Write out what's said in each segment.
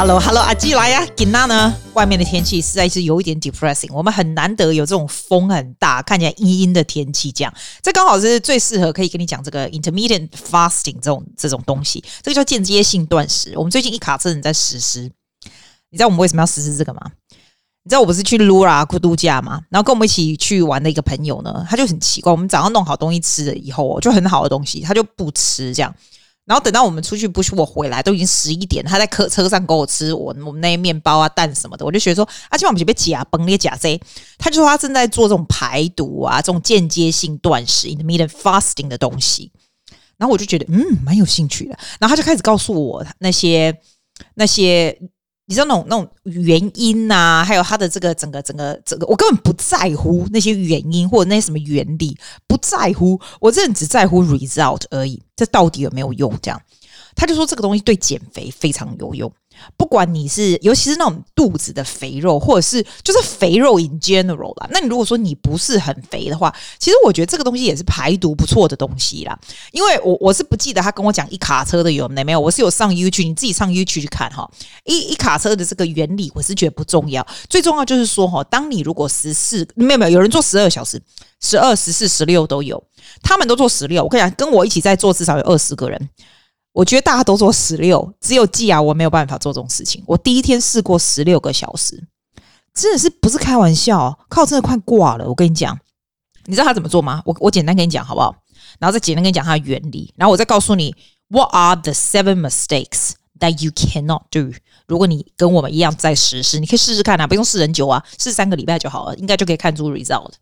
Hello，Hello，阿基来呀！吉娜呢，外面的天气实在是有一点 depressing。我们很难得有这种风很大、看起来阴阴的天气，这样这刚好是最适合可以跟你讲这个 intermittent fasting 这种这种东西。这个叫间接性断食。我们最近一卡车人在实施。你知道我们为什么要实施这个吗？你知道我不是去 Lura 度假吗？然后跟我们一起去玩的一个朋友呢，他就很奇怪，我们早上弄好东西吃了以后，就很好的东西，他就不吃这样。然后等到我们出去不是我回来都已经十一点，他在客车上给我吃我我们那些面包啊蛋什么的，我就觉得说啊，今晚我们就被假崩裂假贼。他就说他正在做这种排毒啊，这种间接性断食 （intermittent fasting） 的东西。然后我就觉得嗯，蛮有兴趣的。然后他就开始告诉我那些那些。你知道那种那种原因呐、还有他的这个整个整个整个，我根本不在乎那些原因或者那些什么原理，不在乎，我真的只在乎 result 而已。这到底有没有用？这样，他就说这个东西对减肥非常有用。不管你是，尤其是那种肚子的肥肉，或者是就是肥肉 in general 啦。那你如果说你不是很肥的话，其实我觉得这个东西也是排毒不错的东西啦。因为我我是不记得他跟我讲一卡车的有没有，我是有上 YouTube，你自己上 YouTube 去看哈。一一卡车的这个原理，我是觉得不重要，最重要就是说哈，当你如果十四没有没有有人做十二小时，十二、十四、十六都有，他们都做十六。我跟你讲，跟我一起在做至少有二十个人。我觉得大家都做十六，只有季亚我没有办法做这种事情。我第一天试过十六个小时，真的是不是开玩笑，靠，真的快挂了。我跟你讲，你知道他怎么做吗？我我简单跟你讲好不好？然后再简单跟你讲它的原理，然后我再告诉你 What are the seven mistakes that you cannot do？如果你跟我们一样在实施，你可以试试看啊，不用试很久啊，试三个礼拜就好了，应该就可以看出 result。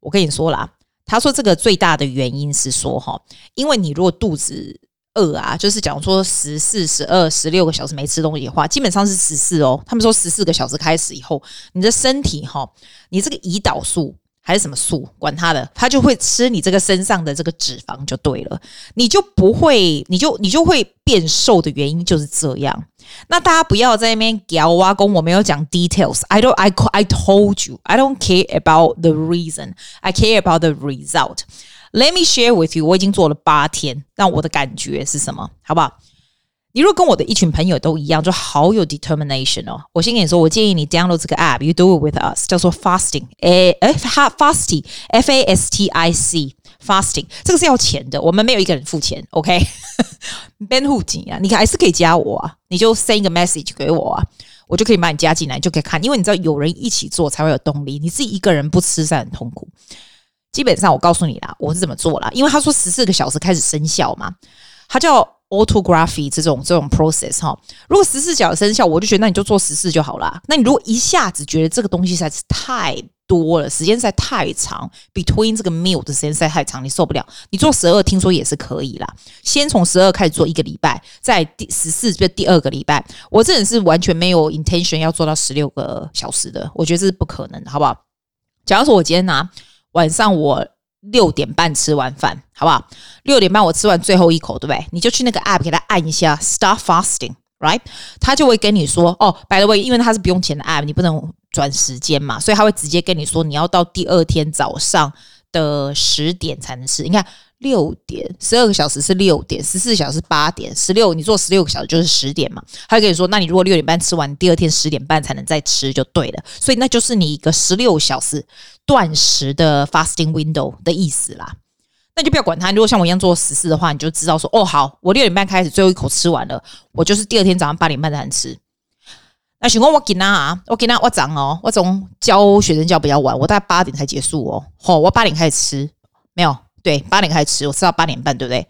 我跟你说啦，他说这个最大的原因是说哈，因为你如果肚子饿啊，就是假如说十四、十二、十六个小时没吃东西的话，基本上是十四哦。他们说十四个小时开始以后，你的身体哈，你这个胰岛素还是什么素，管它的，它就会吃你这个身上的这个脂肪就对了，你就不会，你就你就会变瘦的原因就是这样。那大家不要在那边屌挖工，我没有讲 details。I don't, I I told you, I don't care about the reason. I care about the result. Let me share with you，我已经做了八天，让我的感觉是什么？好不好？你如果跟我的一群朋友都一样，就好有 determination 哦。我先跟你说，我建议你 download 这个 app，you do it with us，叫做 fasting，哎哎，fasting，f a s t i c，fasting，这个是要钱的，我们没有一个人付钱，OK？Ben Huo 急啊，你还是可以加我啊，你就 send 一个 message 给我啊，我就可以把你加进来，就可以看，因为你知道有人一起做才会有动力，你自己一个人不吃是很痛苦。基本上，我告诉你啦，我是怎么做啦，因为他说十四个小时开始生效嘛，它叫 autography 这种这种 process 哈。如果十四小时生效，我就觉得那你就做十四就好啦。那你如果一下子觉得这个东西实在是太多了，时间实在太长，between 这个 meal 的时间实在太长，你受不了，你做十二听说也是可以啦。先从十二开始做一个礼拜，在第十四就第二个礼拜，我这人是完全没有 intention 要做到十六个小时的，我觉得这是不可能的，好不好？假如说我今天拿。晚上我六点半吃完饭，好不好？六点半我吃完最后一口，对不对？你就去那个 app 给他按一下 Start Fasting，right？他就会跟你说，哦，by the way，因为它是不用钱的 app，你不能转时间嘛，所以他会直接跟你说，你要到第二天早上的十点才能吃。你看。六点，十二个小时是六点，十四小时八点，十六你做十六个小时就是十点嘛。他就跟你说，那你如果六点半吃完，第二天十点半才能再吃就对了。所以那就是你一个十六小时断食的 fasting window 的意思啦。那就不要管他。如果像我一样做十四的话，你就知道说，哦，好，我六点半开始，最后一口吃完了，我就是第二天早上八点半才能吃。那请问我给他啊，我给他我早哦，我从教学生教比较晚，我大概八点才结束哦。好，我八点开始吃，没有。对，八点开始吃，我吃到八点半，对不对？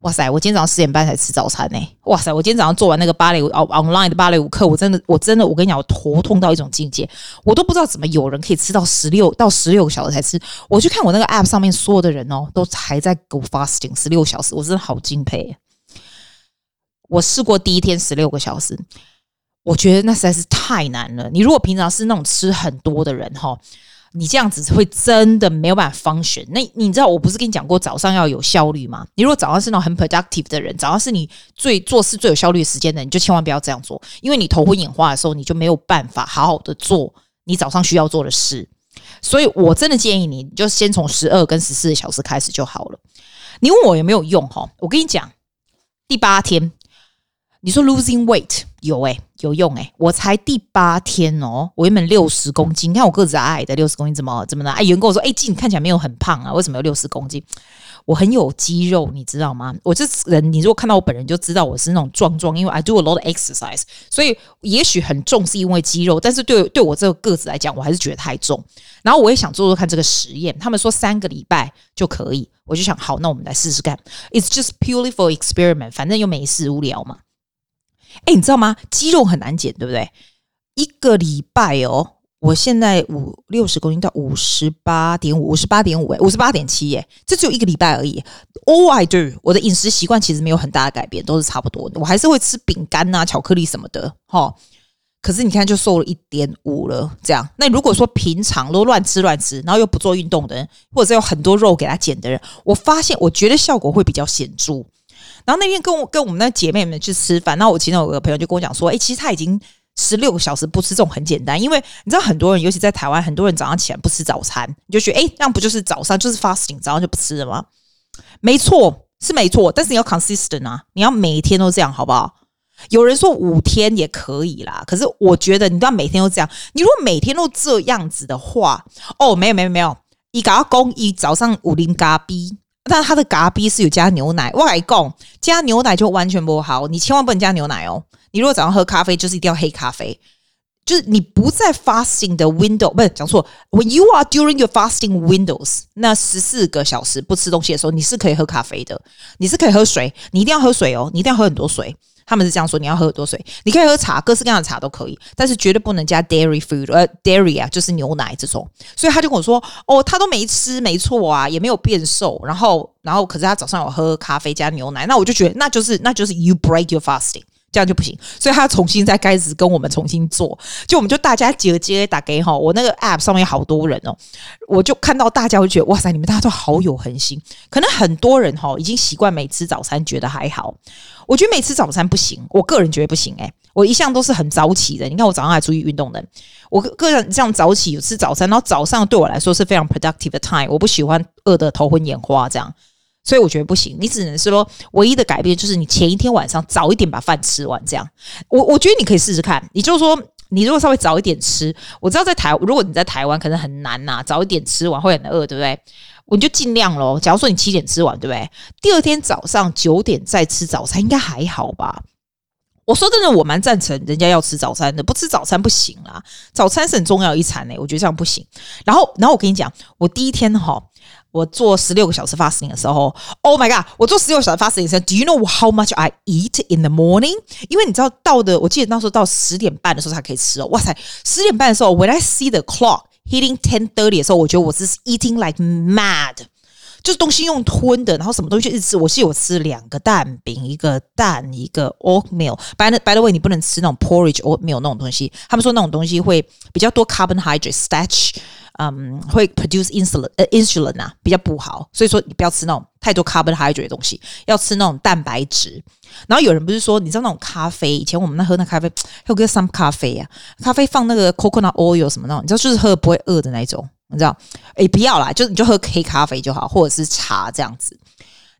哇塞，我今天早上十点半才吃早餐呢。哇塞，我今天早上做完那个芭蕾舞哦，online 的芭蕾舞课，我真的，我真的，我跟你讲，我头痛到一种境界，我都不知道怎么有人可以吃到十六到十六个小时才吃。我去看我那个 app 上面所有的人哦，都还在 go fasting 十六小时，我真的好敬佩。我试过第一天十六个小时，我觉得那实在是太难了。你如果平常是那种吃很多的人哈。你这样子会真的没有办法 function。那你知道我不是跟你讲过早上要有效率吗？你如果早上是那种很 productive 的人，早上是你最做事最有效率的时间的，你就千万不要这样做，因为你头昏眼花的时候，你就没有办法好好的做你早上需要做的事。所以我真的建议你，你就先从十二跟十四小时开始就好了。你问我有没有用？哈，我跟你讲，第八天。你说 losing weight 有诶、有用诶、我才第八天哦，我原本六十公斤，你看我个子矮矮的，六十公斤怎么怎么了？哎，有人跟我说，哎，静，你看起来没有很胖啊，为什么有六十公斤？我很有肌肉，你知道吗？我这人，你如果看到我本人就知道我是那种壮壮，因为 I do a lot of exercise，所以也许很重是因为肌肉，但是对对我这个个子来讲，我还是觉得太重。然后我也想做做看这个实验，他们说三个礼拜就可以，我就想好，那我们来试试看。It's just purely for experiment，反正又没事无聊嘛。哎，你知道吗？肌肉很难减，对不对？一个礼拜哦。我现在五六十公斤到五十八点五，五十八点五，哎，五十八点七，哎，这只有一个礼拜而已。All I do，我的饮食习惯其实没有很大的改变，都是差不多的。我还是会吃饼干呐、巧克力什么的，哈。可是你看，就瘦了一点五了，这样。那如果说平常都乱吃乱吃，然后又不做运动的人，或者是有很多肉给他减的人，我发现我觉得效果会比较显著。然后那天跟我跟我们那姐妹们去吃饭，然后我其中有个朋友就跟我讲说，哎，其实他已经。十六个小时不吃这种很简单，因为你知道很多人，尤其在台湾，很多人早上起来不吃早餐，你就觉得哎，这样不就是早上就是 fasting，早上就不吃了吗？没错，是没错，但是你要 consistent 啊，你要每天都这样，好不好？有人说五天也可以啦，可是我觉得你都要每天都这样。你如果每天都这样子的话，哦，没有没有没有，一嘎公一早上五零嘎 B，但它的嘎 B 是有加牛奶，外公加牛奶就完全不好，你千万不能加牛奶哦。你如果早上喝咖啡，就是一定要黑咖啡。就是你不在 fasting 的 window，不是讲错。When you are during your fasting windows，那十四个小时不吃东西的时候，你是可以喝咖啡的，你是可以喝水，你一定要喝水哦，你一定要喝很多水。他们是这样说，你要喝很多水，你可以喝茶，各式各样的茶都可以，但是绝对不能加 dairy food，呃，dairy 啊，就是牛奶这种。所以他就跟我说，哦，他都没吃，没错啊，也没有变瘦，然后，然后可是他早上有喝咖啡加牛奶，那我就觉得那就是那就是 you break your fasting。这样就不行，所以他重新再开始跟我们重新做，就我们就大家接接打给哈，我那个 app 上面好多人哦，我就看到大家会觉得哇塞，你们大家都好有恒心。可能很多人哈已经习惯没吃早餐，觉得还好。我觉得没吃早餐不行，我个人觉得不行诶、我一向都是很早起的，你看我早上还出去运动的，我个人这样早起有吃早餐，然后早上对我来说是非常 productive 的 time，我不喜欢饿得头昏眼花这样。所以我觉得不行，你只能是说唯一的改变就是你前一天晚上早一点把饭吃完，这样。我我觉得你可以试试看，你就说你如果稍微早一点吃，我知道在台，如果你在台湾可能很难呐，早一点吃完会很饿，对不对？我就尽量喽。假如说你七点吃完，对不对？第二天早上九点再吃早餐，应该还好吧？我说真的，我蛮赞成人家要吃早餐的，不吃早餐不行啦。早餐是很重要一餐呢，我觉得这样不行。然后，然后我跟你讲，我第一天哈。我做十六个小时 fasting 的时候，Oh my god！我做十六个小时 fasting 的时候，Do you know how much I eat in the morning？因为你知道到的，我记得那时候到十点半的时候才可以吃哦。哇塞，十点半的时候，When I see the clock hitting ten thirty 的时候，我觉得我是 eating like mad，就是东西用吞的，然后什么东西一吃。我记得我吃两个蛋饼，一个蛋，一个 oatmeal。By the by the way，你不能吃那种 porridge oatmeal 那种东西，他们说那种东西会比较多 carbohydrate starch。嗯，会 produce insulin，呃，insulin 啊，比较不好，所以说你不要吃那种太多 carbohydrate 的东西，要吃那种蛋白质。然后有人不是说，你知道那种咖啡，以前我们那喝那咖啡，还有个 some 咖啡啊，咖啡放那个 coconut oil 什么那种，你知道就是喝不会饿的那种，你知道？诶，不要啦，就你就喝黑咖啡就好，或者是茶这样子。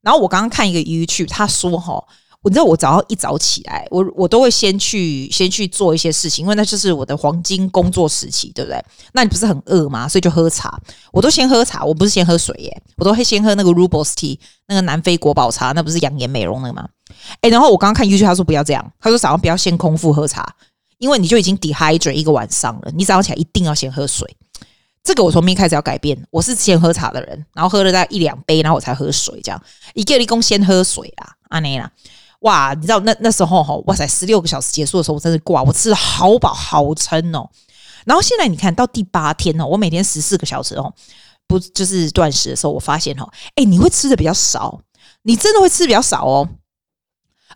然后我刚刚看一个 YouTube，他说哈。你知道我早上一早起来，我我都会先去先去做一些事情，因为那就是我的黄金工作时期，对不对？那你不是很饿吗？所以就喝茶，我都先喝茶，我不是先喝水耶，我都会先喝那个 Rooibos Tea，那个南非国宝茶，那不是养颜美容的吗？诶，然后我刚刚看 YouTube，他说不要这样，他说早上不要先空腹喝茶，因为你就已经 dehydrate 一个晚上了，你早上起来一定要先喝水。这个我从明开始要改变，我是先喝茶的人，然后喝了大概一两杯，然后我才喝水，这样一个立功先喝水啦，阿内啦。哇，你知道那那时候哈，哇塞，十六个小时结束的时候，我真的挂，我吃的好饱好撑哦。然后现在你看到第八天哦，我每天十四个小时哦，不就是断食的时候，我发现哈，哎，你会吃的比较少，你真的会吃的比较少哦。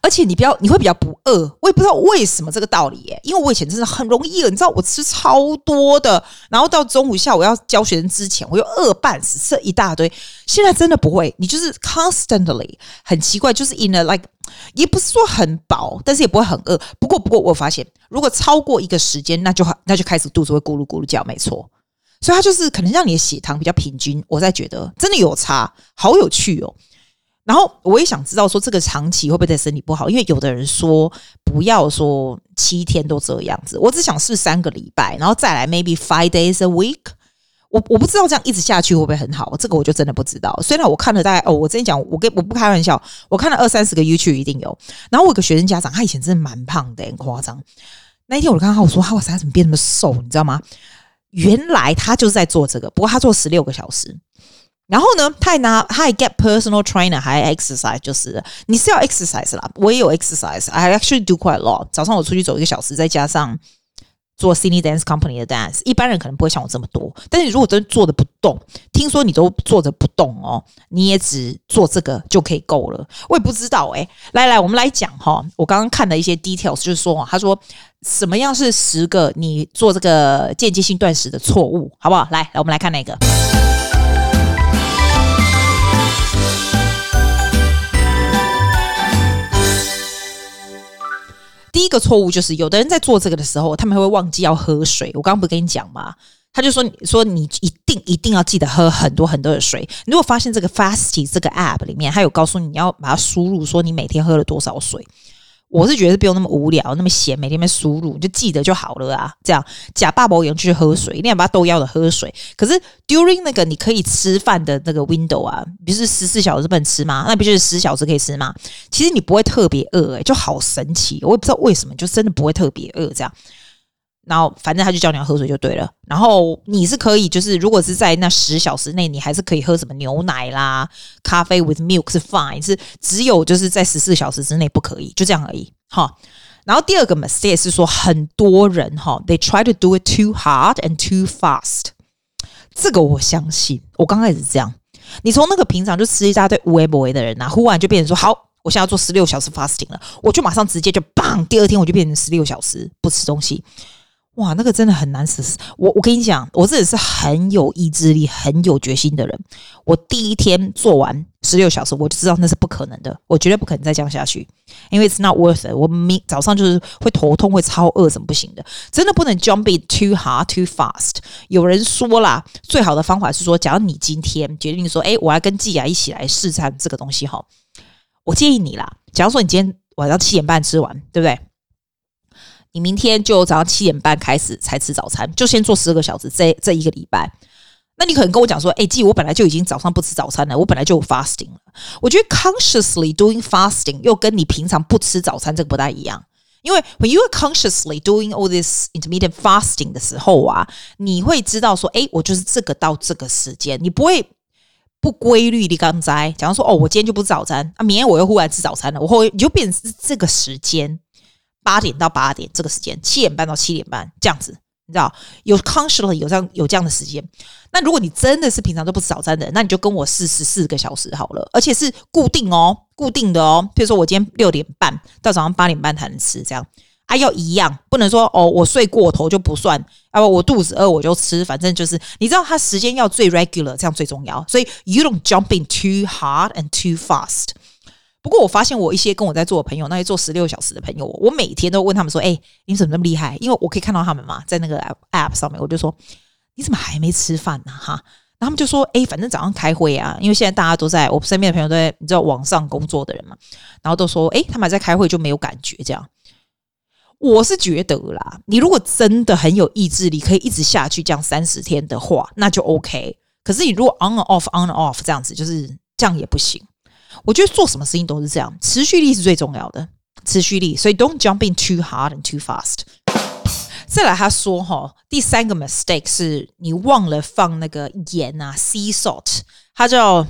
而且你不要，你会比较不饿，我也不知道为什么这个道理耶。因为我以前真的很容易饿，你知道我吃超多的，然后到中午下午要教学生之前，我又饿半死，吃一大堆。现在真的不会，你就是 constantly 很奇怪，就是 in a like 也不是说很饱，但是也不会很饿。不过不过我发现，如果超过一个时间，那就那就开始肚子会咕噜咕噜叫，没错。所以它就是可能让你的血糖比较平均。我在觉得真的有差，好有趣哦。然后我也想知道说这个长期会不会对身体不好？因为有的人说不要说七天都这样子，我只想试三个礼拜，然后再来 maybe five days a week。我我不知道这样一直下去会不会很好，这个我就真的不知道。虽然我看了大概哦，我之前讲我跟我不开玩笑，我看了二三十个 YouTube 一定有。然后我有个学生家长，他以前真的蛮胖的，很夸张。那一天我就看他，我说他哇塞，他怎么变那么瘦？你知道吗？原来他就是在做这个，不过他做十六个小时。然后呢，他还拿他还 get personal trainer，还 exercise，就是你是要 exercise 啦，我也有 exercise，I actually do quite a lot。早上我出去走一个小时，再加上做 Sydney Dance Company 的 dance，一般人可能不会像我这么多。但是如果真坐着不动，听说你都坐着不动哦，你也只做这个就可以够了。我也不知道哎、欸，来来，我们来讲哈，我刚刚看的一些 details，就是说，他说什么样是十个你做这个间接性断食的错误，好不好？来，来，我们来看那个。第一个错误就是，有的人在做这个的时候，他们会忘记要喝水。我刚刚不跟你讲吗？他就说：“说你一定一定要记得喝很多很多的水。如果发现这个 Fasty 这个 App 里面，它有告诉，你要把它输入，说你每天喝了多少水。”我是觉得是不用那么无聊，那么闲，每天在输入，就记得就好了啊。这样假爸爸一样去喝水，一定要把它都要的喝水。可是 during 那个你可以吃饭的那个 window 啊，不是十四小时不能吃吗？那不就是十小时可以吃吗？其实你不会特别饿，诶，就好神奇。我也不知道为什么，就真的不会特别饿这样。然后反正他就叫你要喝水就对了。然后你是可以，就是如果是在那十小时内，你还是可以喝什么牛奶啦、咖啡 with milk 是 fine，是只有就是在十四小时之内不可以，就这样而已。哈。然后第二个 mistake 是说，很多人哈，they try to do it too hard and too fast。这个我相信，我刚开始是这样。你从那个平常就吃一大堆无为不为的人呐、忽然就变成说，好，我现在要做十六小时 fasting 了，我就马上直接就 bang，第二天我就变成十六小时不吃东西。哇，那个真的很难实施。我我跟你讲，我这也是很有意志力、很有决心的人。我第一天做完十六小时，我就知道那是不可能的，我绝对不可能再这样下去，因为 it's not worth it。我明早上就是会头痛、会超饿，怎么不行的？真的不能 jump it too hard, too fast。有人说啦，最好的方法是说，假如你今天决定说，哎，我要跟季雅一起来试试这个东西哈，我建议你啦，假如说你今天晚上七点半吃完，对不对？你明天就早上七点半开始才吃早餐，就先做十二个小时。这这一个礼拜，那你可能跟我讲说：“哎，季，我本来就已经早上不吃早餐了，我本来就有 fasting 了。”我觉得 consciously doing fasting 又跟你平常不吃早餐这个不太一样，因为 when you are consciously doing all this intermittent fasting 的时候啊，你会知道说：“哎，我就是这个到这个时间，你不会不规律的刚在。假如说：“哦，我今天就不吃早餐啊，明天我又忽然吃早餐了，我会你就变成是这个时间。”八点到八点这个时间，七点半到七点半这样子，你知道有 consciously 有这样有这样的时间。那如果你真的是平常都不吃早餐的人，那你就跟我试十四个小时好了，而且是固定哦，固定的哦。比如说我今天六点半到早上八点半才能吃，这样啊要一样，不能说哦我睡过头就不算，啊我肚子饿我就吃，反正就是你知道它时间要最 regular，这样最重要。所以 you don't jump in too hard and too fast。不过我发现我一些跟我在做的朋友，那些做十六小时的朋友，我每天都问他们说：“哎，你怎么那么厉害？”因为我可以看到他们嘛，在那个 app 上面，我就说：“你怎么还没吃饭呢？”哈，然后他们就说：“哎，反正早上开会啊，因为现在大家都在我身边的朋友都在你知道网上工作的人嘛，然后都说：哎，他们还在开会就没有感觉这样。我是觉得啦，你如果真的很有意志力，可以一直下去这样三十天的话，那就 OK。可是你如果 on off on off 这样子，就是这样也不行。”我觉得做什么事情都是这样，持续力是最重要的，持续力。所以 don't jump in too hard and too fast。再来，他说哈，第三个 mistake 是你忘了放那个盐啊，sea salt，它叫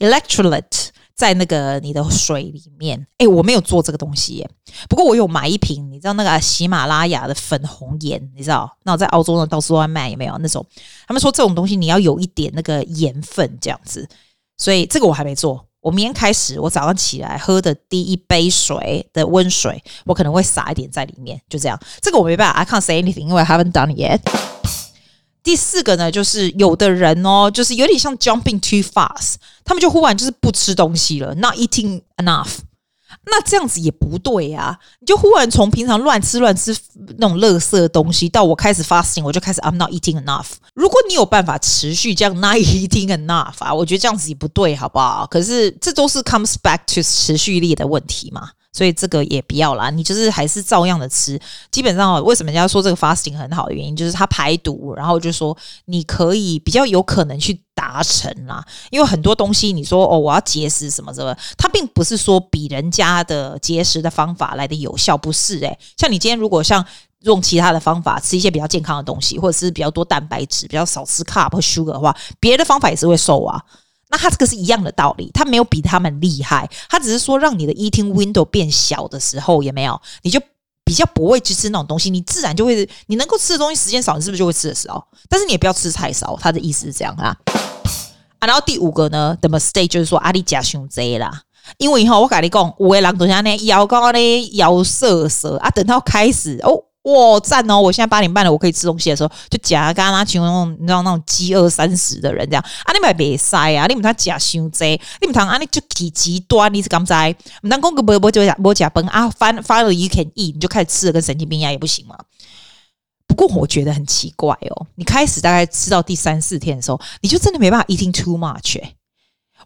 electrolyte 在那个你的水里面。哎，我没有做这个东西耶，不过我有买一瓶，你知道那个喜马拉雅的粉红盐，你知道？那我在澳洲呢，到处都在卖，有没有那种？他们说这种东西你要有一点那个盐分这样子，所以这个我还没做。我明天开始，我早上起来喝的第一杯水的温水，我可能会撒一点在里面，就这样。这个我没办法，I can't say anything，因为 I haven't done it yet。第四个呢，就是有的人哦，就是有点像 jumping too fast，他们就忽然就是不吃东西了，not eating enough。那这样子也不对啊！你就忽然从平常乱吃乱吃那种垃圾的东西，到我开始 fasting，我就开始 I'm not eating enough。如果你有办法持续这样 not eating enough 啊，我觉得这样子也不对，好不好？可是这都是 comes back to 持续力的问题嘛。所以这个也不要啦，你就是还是照样的吃。基本上，为什么人家说这个 fasting 很好的原因，就是它排毒，然后就说你可以比较有可能去达成啦。因为很多东西，你说哦，我要节食什么什么，它并不是说比人家的节食的方法来的有效，不是诶、像你今天如果像用其他的方法吃一些比较健康的东西，或者是比较多蛋白质，比较少吃 carb 和 sugar 的话，别的方法也是会瘦啊。那它这个是一样的道理，它没有比他们厉害，它只是说让你的 eating window 变小的时候，有没有？你就比较不会去吃那种东西，你自然就会，你能够吃的东西时间少，你是不是就会吃的少？但是你也不要吃太少，他的意思是这样啊。啊，然后第五个呢，the mistake 就是说阿里加胸贼啦，因为以后我跟你讲，五个人都像呢摇高呢摇瑟瑟啊，等到开始哦。哇赞哦！我现在八点半了，我可以吃东西的时候，就假刚刚请那种你知道那种饥饿三十的人这样啊，你们别塞啊，你们他假伤济，你们他啊你就挺极端，你是刚才我们当公个不不就不假崩啊，翻翻了 you can eat，你就开始吃了跟神经病一样也不行嘛。不过我觉得很奇怪哦，你开始大概吃到第三四天的时候，你就真的没办法 eating too much 欸。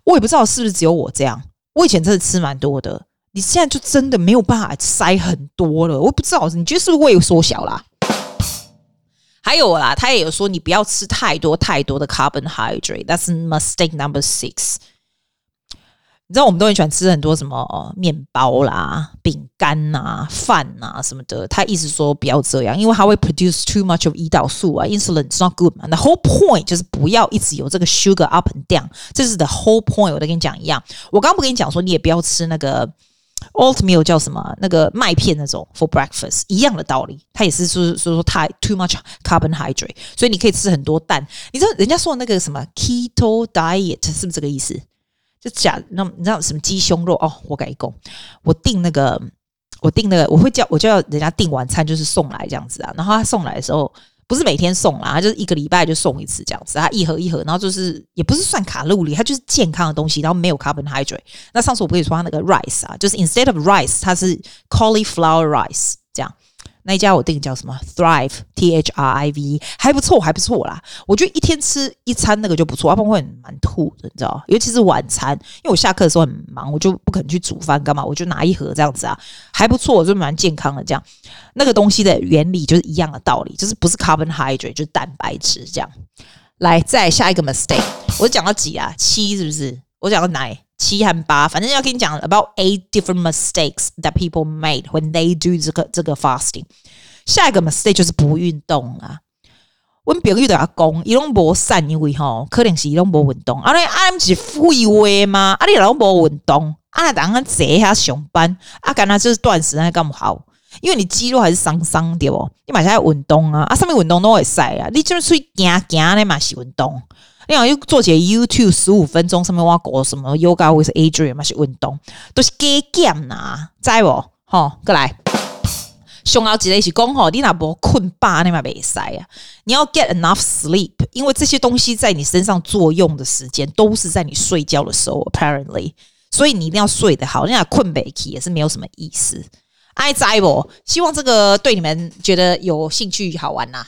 我也不知道是不是只有我这样，我以前真的吃蛮多的。你现在就真的没有办法塞很多了，我不知道，你觉得是不是胃缩小啦？还有啦，他也有说你不要吃太多太多的 carbohydrate，that's mistake number six。你知道我们都很喜欢吃很多什么面包啦、饼干呐、饭呐什么的，他意思说不要这样，因为它会 produce too much of 胰岛素啊，insulin is not good 嘛。The whole point 就是不要一直有这个 sugar up and down，这是 the whole point。我都跟你讲一样，我刚不跟你讲说你也不要吃那个 oatmeal 叫什么那个麦片那种 for breakfast，一样的道理，它也是说说说太 too much carbohydrate，所以你可以吃很多蛋。你知道人家说的那个什么 keto diet 是不是这个意思？就假那你知道什么鸡胸肉哦？我改工，我订那个，我订那个，我会叫我叫人家订晚餐，就是送来这样子啊。然后他送来的时候，不是每天送啦，它就是一个礼拜就送一次这样子。它一盒一盒，然后就是也不是算卡路里，它就是健康的东西，然后没有 carbohydrate。那上次我不跟你说他那个 rice 啊，就是 instead of rice，它是 cauliflower rice 这样。那一家我订叫什么？Thrive T H R I V，还不错，还不错啦。我觉得一天吃一餐那个就不错，要不然会很蛮吐的，你知道？尤其是晚餐，因为我下课的时候很忙，我就不可能去煮饭干嘛，我就拿一盒这样子啊，还不错，就蛮健康的。这样那个东西的原理就是一样的道理，就是不是 carbohydrate 就是蛋白质这样。来，再下一个 mistake，我讲到几啊？七是不是？我讲到哪？七和八，反正要跟你讲 about eight different mistakes that people made when they do 这个这个 fasting。下一个 mistake 就是不运动啊。我朋友都要讲，伊拢无散，因为吼可能是伊拢无运动。啊，你啊，毋是废话吗？啊，你拢无运动，啊，当坐下上班，啊，干那就是断食，那干不好，因为你肌肉还是伤伤对不？你马上要运动啊，啊，上面运动都会使啊，你就是出去行行咧嘛是运动。你好，又做起 YouTube 十五分钟，上面挖搞什么 Yoga with Adriene 嘛是运动，都是假减呐，在不？好，过来。上奥几类是讲吼，你那不困饱，你嘛袂使啊。你要 get enough sleep，因为这些东西在你身上作用的时间都是在你睡觉的时候，apparently。所以你一定要睡得好，你那困不起也是没有什么意思。爱在不？希望这个对你们觉得有兴趣、好玩呐、啊。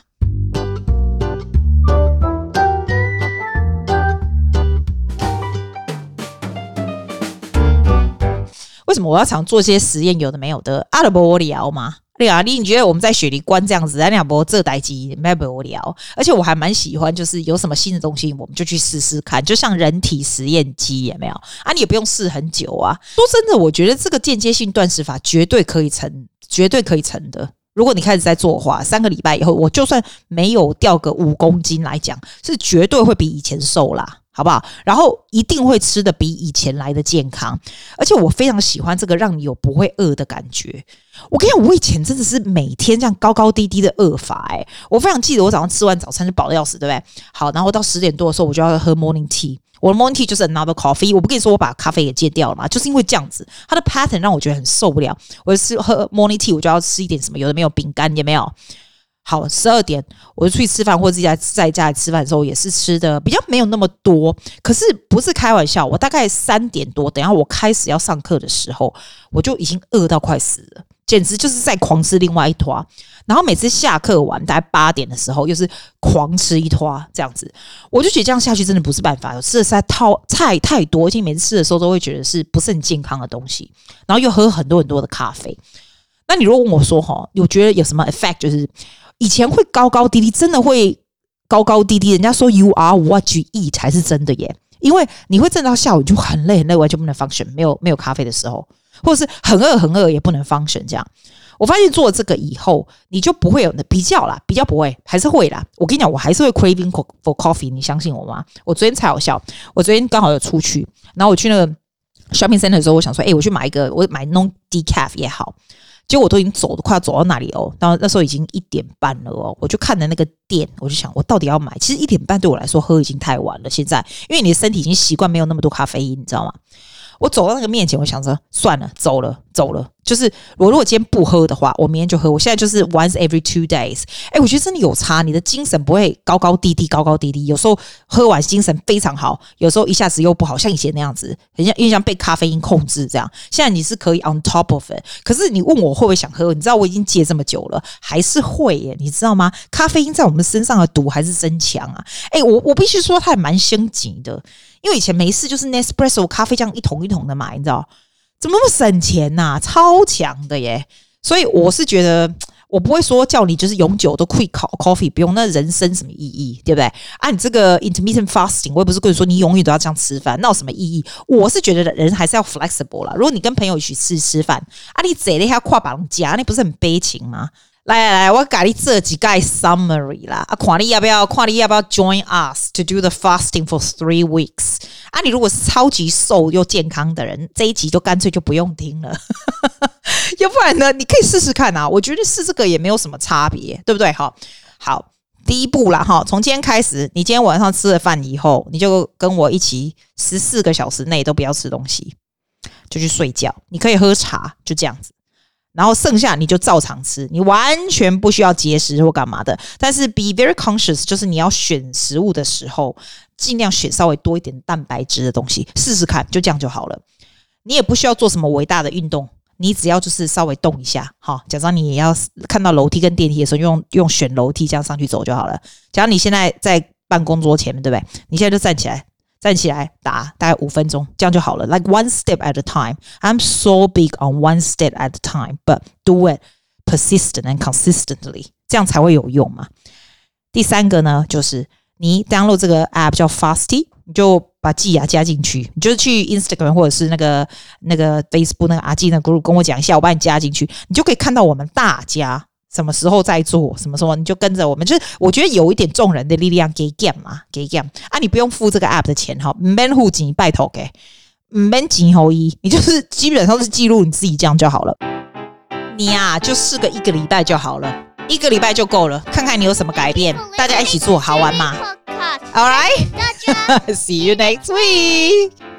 为什么我要常做些实验？有的没有的，阿拉伯无聊吗？对啊，你你觉得我们在雪梨关这样子，阿拉伯这代机没无聊，而且我还蛮喜欢，就是有什么新的东西，我们就去试试看，就像人体实验机，有没有啊？你也不用试很久啊。说真的，我觉得这个间接性断食法绝对可以成，绝对可以成的。如果你开始在做的话，三个礼拜以后，我就算没有掉个五公斤来讲，是绝对会比以前瘦啦。好不好？然后一定会吃的比以前来的健康，而且我非常喜欢这个让你有不会饿的感觉。我跟你讲，我以前真的是每天这样高高低低的饿法，诶，我非常记得我早上吃完早餐就饱得要死，对不对？好，然后到十点多的时候我就要喝 morning tea，我的 morning tea 就是 another coffee。我不跟你说我把咖啡也戒掉了嘛，就是因为这样子，它的 pattern 让我觉得很受不了。我是喝 morning tea，我就要吃一点什么，有的没有饼干，也没有。好，十二点我就出去吃饭，或者自己在在家里吃饭的时候，也是吃的比较没有那么多。可是不是开玩笑，我大概三点多，等下我开始要上课的时候，我就已经饿到快死了，简直就是在狂吃另外一坨。然后每次下课完大概八点的时候，又是狂吃一坨这样子，我就觉得这样下去真的不是办法。我吃的实在太菜太多，而且每次吃的时候都会觉得是不是很健康的东西，然后又喝很多很多的咖啡。那你如果问我说哈，有觉得有什么 effect 就是？以前会高高低低，真的会高高低低。人家说 “you are what you eat” 才是真的耶，因为你会挣到下午就很累很累，完全不能 function。没有没有咖啡的时候，或者是很饿很饿也不能 function。这样，我发现做这个以后，你就不会有比较啦，比较不会，还是会啦。我跟你讲，我还是会 craving for coffee，你相信我吗？我昨天才好笑，我昨天刚好有出去，然后我去那个 shopping center 的时候，我想说，哎，我去买一个，我买 non decaf 也好。结果我都已经走的快要走到那里哦，然后那时候已经一点半了哦，我就看着那个店，我就想我到底要买。其实一点半对我来说喝已经太晚了，现在因为你的身体已经习惯没有那么多咖啡因，你知道吗？我走到那个面前，我想着算了，走了，走了。就是我如果今天不喝的话，我明天就喝。我现在就是 once every two days。哎，我觉得真的有差，你的精神不会高高低低，高高低低。有时候喝完精神非常好，有时候一下子又不好，像以前那样子，很像，因为像被咖啡因控制这样。现在你是可以 on top of it，可是你问我会不会想喝？你知道我已经戒这么久了，还是会耶，你知道吗？咖啡因在我们身上的毒还是真强啊！哎，我我必须说，它还蛮升级的。因为以前没事就是 Nespresso 咖啡这样一桶一桶的买，你知道怎么那么省钱呐、超强的耶！所以我是觉得，我不会说叫你就是永久都 quit coffee，不用，那人生什么意义，对不对？啊，你这个 intermittent fasting，我也不是跟你说你永远都要这样吃饭，那有什么意义？我是觉得人还是要 flexible 啦。如果你跟朋友一起吃吃饭，啊，你嘴了一下跨把龙夹，你不是很悲情吗？来来来，我给你这几个 summary 啦。啊，看你要不要？看你要不要 join us to do the fasting for three weeks？啊，你如果是超级瘦又健康的人，这一集就干脆就不用听了。要不然呢，你可以试试看啊。我觉得试这个也没有什么差别，对不对？好，好，第一步啦哈。从今天开始，你今天晚上吃了饭以后，你就跟我一起十四个小时内都不要吃东西，就去睡觉。你可以喝茶，就这样子。然后剩下你就照常吃，你完全不需要节食或干嘛的。但是 be very conscious，就是你要选食物的时候，尽量选稍微多一点蛋白质的东西，试试看，就这样就好了。你也不需要做什么伟大的运动，你只要就是稍微动一下，好，假装你也要看到楼梯跟电梯的时候，用用选楼梯这样上去走就好了。假如你现在在办公桌前面，对不对？你现在就站起来。站起来打大概五分钟，这样就好了。Like one step at a time. I'm so big on one step at a time, but do it persistent and consistently，这样才会有用嘛。第三个呢，就是你 download 这个 app 叫 Fasty，你就把季雅加进去，你就去 Instagram 或者是那个那个 Facebook 那个阿季那 group 跟我讲一下，我把你加进去，你就可以看到我们大家。什么时候再做？什么时候你就跟着我们？就是我觉得有一点众人的力量，给 game 嘛，给 game 啊！你不用付这个 app 的钱哈，唔免付钱，拜托给，唔免钱后一，你就是基本上是记录你自己这样就好了。你呀、啊，就试个一个礼拜就好了，一个礼拜就够了，看看你有什么改变，大家一起做好玩吗？All right，see you next week。